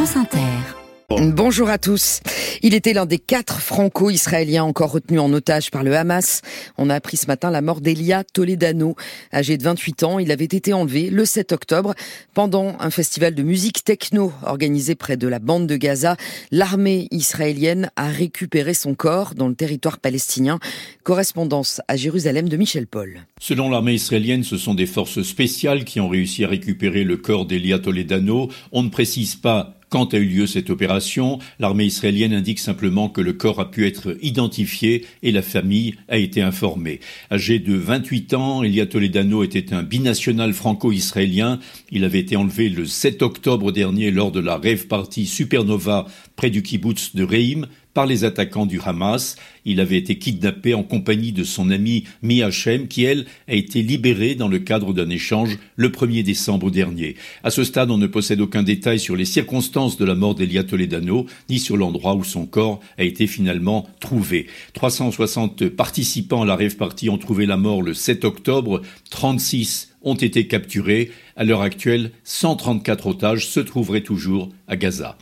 France Inter. Bonjour à tous. Il était l'un des quatre franco-israéliens encore retenus en otage par le Hamas. On a appris ce matin la mort d'Elia Toledano. Âgé de 28 ans, il avait été enlevé le 7 octobre pendant un festival de musique techno organisé près de la bande de Gaza. L'armée israélienne a récupéré son corps dans le territoire palestinien. Correspondance à Jérusalem de Michel Paul. Selon l'armée israélienne, ce sont des forces spéciales qui ont réussi à récupérer le corps d'Elia Toledano. On ne précise pas quand a eu lieu cette opération, l'armée israélienne indique simplement que le corps a pu être identifié et la famille a été informée. Âgé de 28 ans, Elia Toledano était un binational franco-israélien. Il avait été enlevé le 7 octobre dernier lors de la rêve party Supernova près du kibbutz de Reim par les attaquants du Hamas. Il avait été kidnappé en compagnie de son amie Mi Hachem, qui, elle, a été libérée dans le cadre d'un échange le 1er décembre dernier. À ce stade, on ne possède aucun détail sur les circonstances de la mort d'Elia Toledano, ni sur l'endroit où son corps a été finalement trouvé. 360 participants à la rêve ont trouvé la mort le 7 octobre, 36 ont été capturés. À l'heure actuelle, 134 otages se trouveraient toujours à Gaza.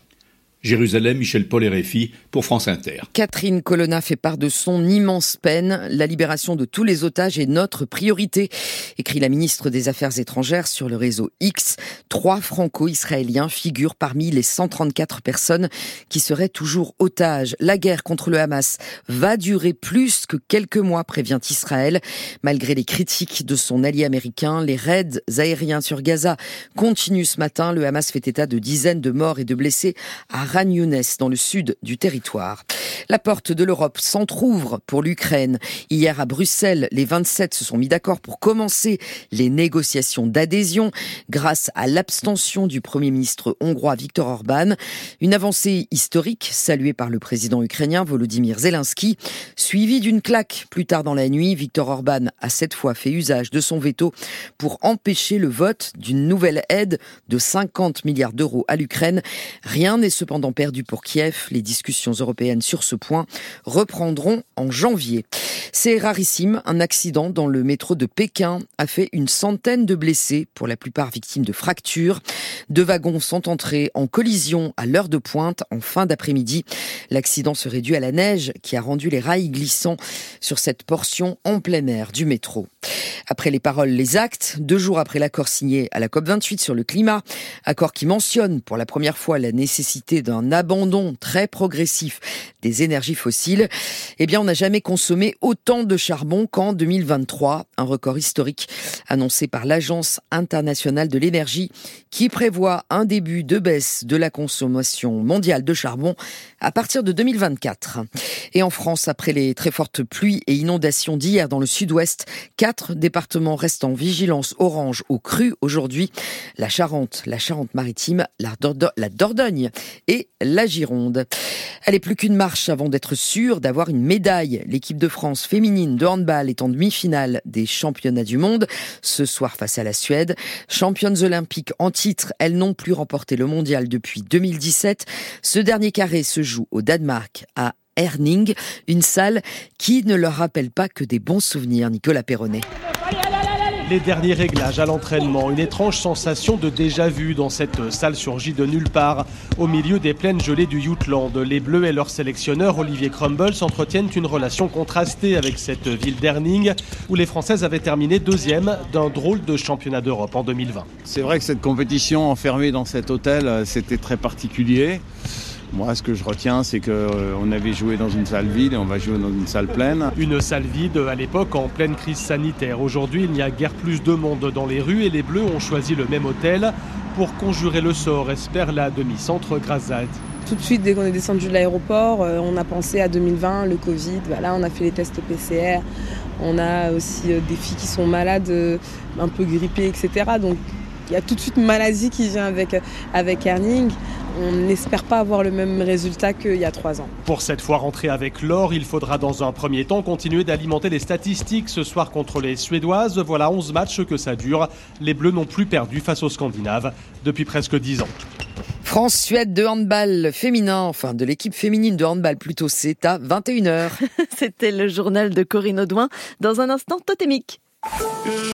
Jérusalem, Michel Paul RFI pour France Inter. Catherine Colonna fait part de son immense peine. La libération de tous les otages est notre priorité, écrit la ministre des Affaires étrangères sur le réseau X. Trois franco-israéliens figurent parmi les 134 personnes qui seraient toujours otages. La guerre contre le Hamas va durer plus que quelques mois, prévient Israël. Malgré les critiques de son allié américain, les raids aériens sur Gaza continuent ce matin. Le Hamas fait état de dizaines de morts et de blessés Ran dans le sud du territoire. La porte de l'Europe s'entr'ouvre pour l'Ukraine. Hier à Bruxelles, les 27 se sont mis d'accord pour commencer les négociations d'adhésion grâce à l'abstention du Premier ministre hongrois Viktor Orban. Une avancée historique saluée par le président ukrainien Volodymyr Zelensky, suivie d'une claque plus tard dans la nuit. Viktor Orban a cette fois fait usage de son veto pour empêcher le vote d'une nouvelle aide de 50 milliards d'euros à l'Ukraine. Rien n'est cependant perdu pour Kiev. Les discussions européennes sur ce point reprendront en janvier. C'est rarissime. Un accident dans le métro de Pékin a fait une centaine de blessés, pour la plupart victimes de fractures. Deux wagons sont entrés en collision à l'heure de pointe en fin d'après-midi. L'accident serait dû à la neige qui a rendu les rails glissants sur cette portion en plein air du métro. Après les paroles, les actes, deux jours après l'accord signé à la COP28 sur le climat, accord qui mentionne pour la première fois la nécessité d'un abandon très progressif des énergies fossiles, eh bien, on n'a jamais consommé autant de charbon qu'en 2023, un record historique annoncé par l'Agence internationale de l'énergie qui prévoit un début de baisse de la consommation mondiale de charbon à partir de 2024. Et en France, après les très fortes pluies et inondations d'hier dans le sud-ouest, quatre départements restent en vigilance orange au cru aujourd'hui. La Charente, la Charente-Maritime, la, Dordogne et la Gironde. Elle est plus qu'une marche avant d'être sûre d'avoir une médaille. L'équipe de France féminine de handball est en demi-finale des championnats du monde ce soir face à la Suède. Championnes olympiques en titre, elles n'ont plus remporté le mondial depuis 2017. Ce dernier carré se joue au Danemark à Erning, une salle qui ne leur rappelle pas que des bons souvenirs, Nicolas Perronnet. Les derniers réglages à l'entraînement, une étrange sensation de déjà-vu dans cette salle surgit de nulle part. Au milieu des plaines gelées du Jutland, les Bleus et leur sélectionneur Olivier Crumbles entretiennent une relation contrastée avec cette ville d'Erning où les Françaises avaient terminé deuxième d'un drôle de championnat d'Europe en 2020. C'est vrai que cette compétition enfermée dans cet hôtel, euh, c'était très particulier. Moi, ce que je retiens, c'est qu'on euh, avait joué dans une salle vide et on va jouer dans une salle pleine. Une salle vide à l'époque en pleine crise sanitaire. Aujourd'hui, il n'y a guère plus de monde dans les rues et les Bleus ont choisi le même hôtel pour conjurer le sort, espère la demi-centre Grazade. Tout de suite, dès qu'on est descendu de l'aéroport, euh, on a pensé à 2020, le Covid. Voilà, on a fait les tests PCR. On a aussi euh, des filles qui sont malades, un peu grippées, etc. Donc, il y a tout de suite une maladie qui vient avec, avec Erning on n'espère pas avoir le même résultat qu'il y a trois ans. Pour cette fois rentrer avec l'or, il faudra dans un premier temps continuer d'alimenter les statistiques ce soir contre les Suédoises. Voilà 11 matchs que ça dure. Les Bleus n'ont plus perdu face aux Scandinaves depuis presque 10 ans. France-Suède de handball féminin, enfin de l'équipe féminine de handball plutôt, c'est à 21h. C'était le journal de Corinne Audouin. Dans un instant, totémique.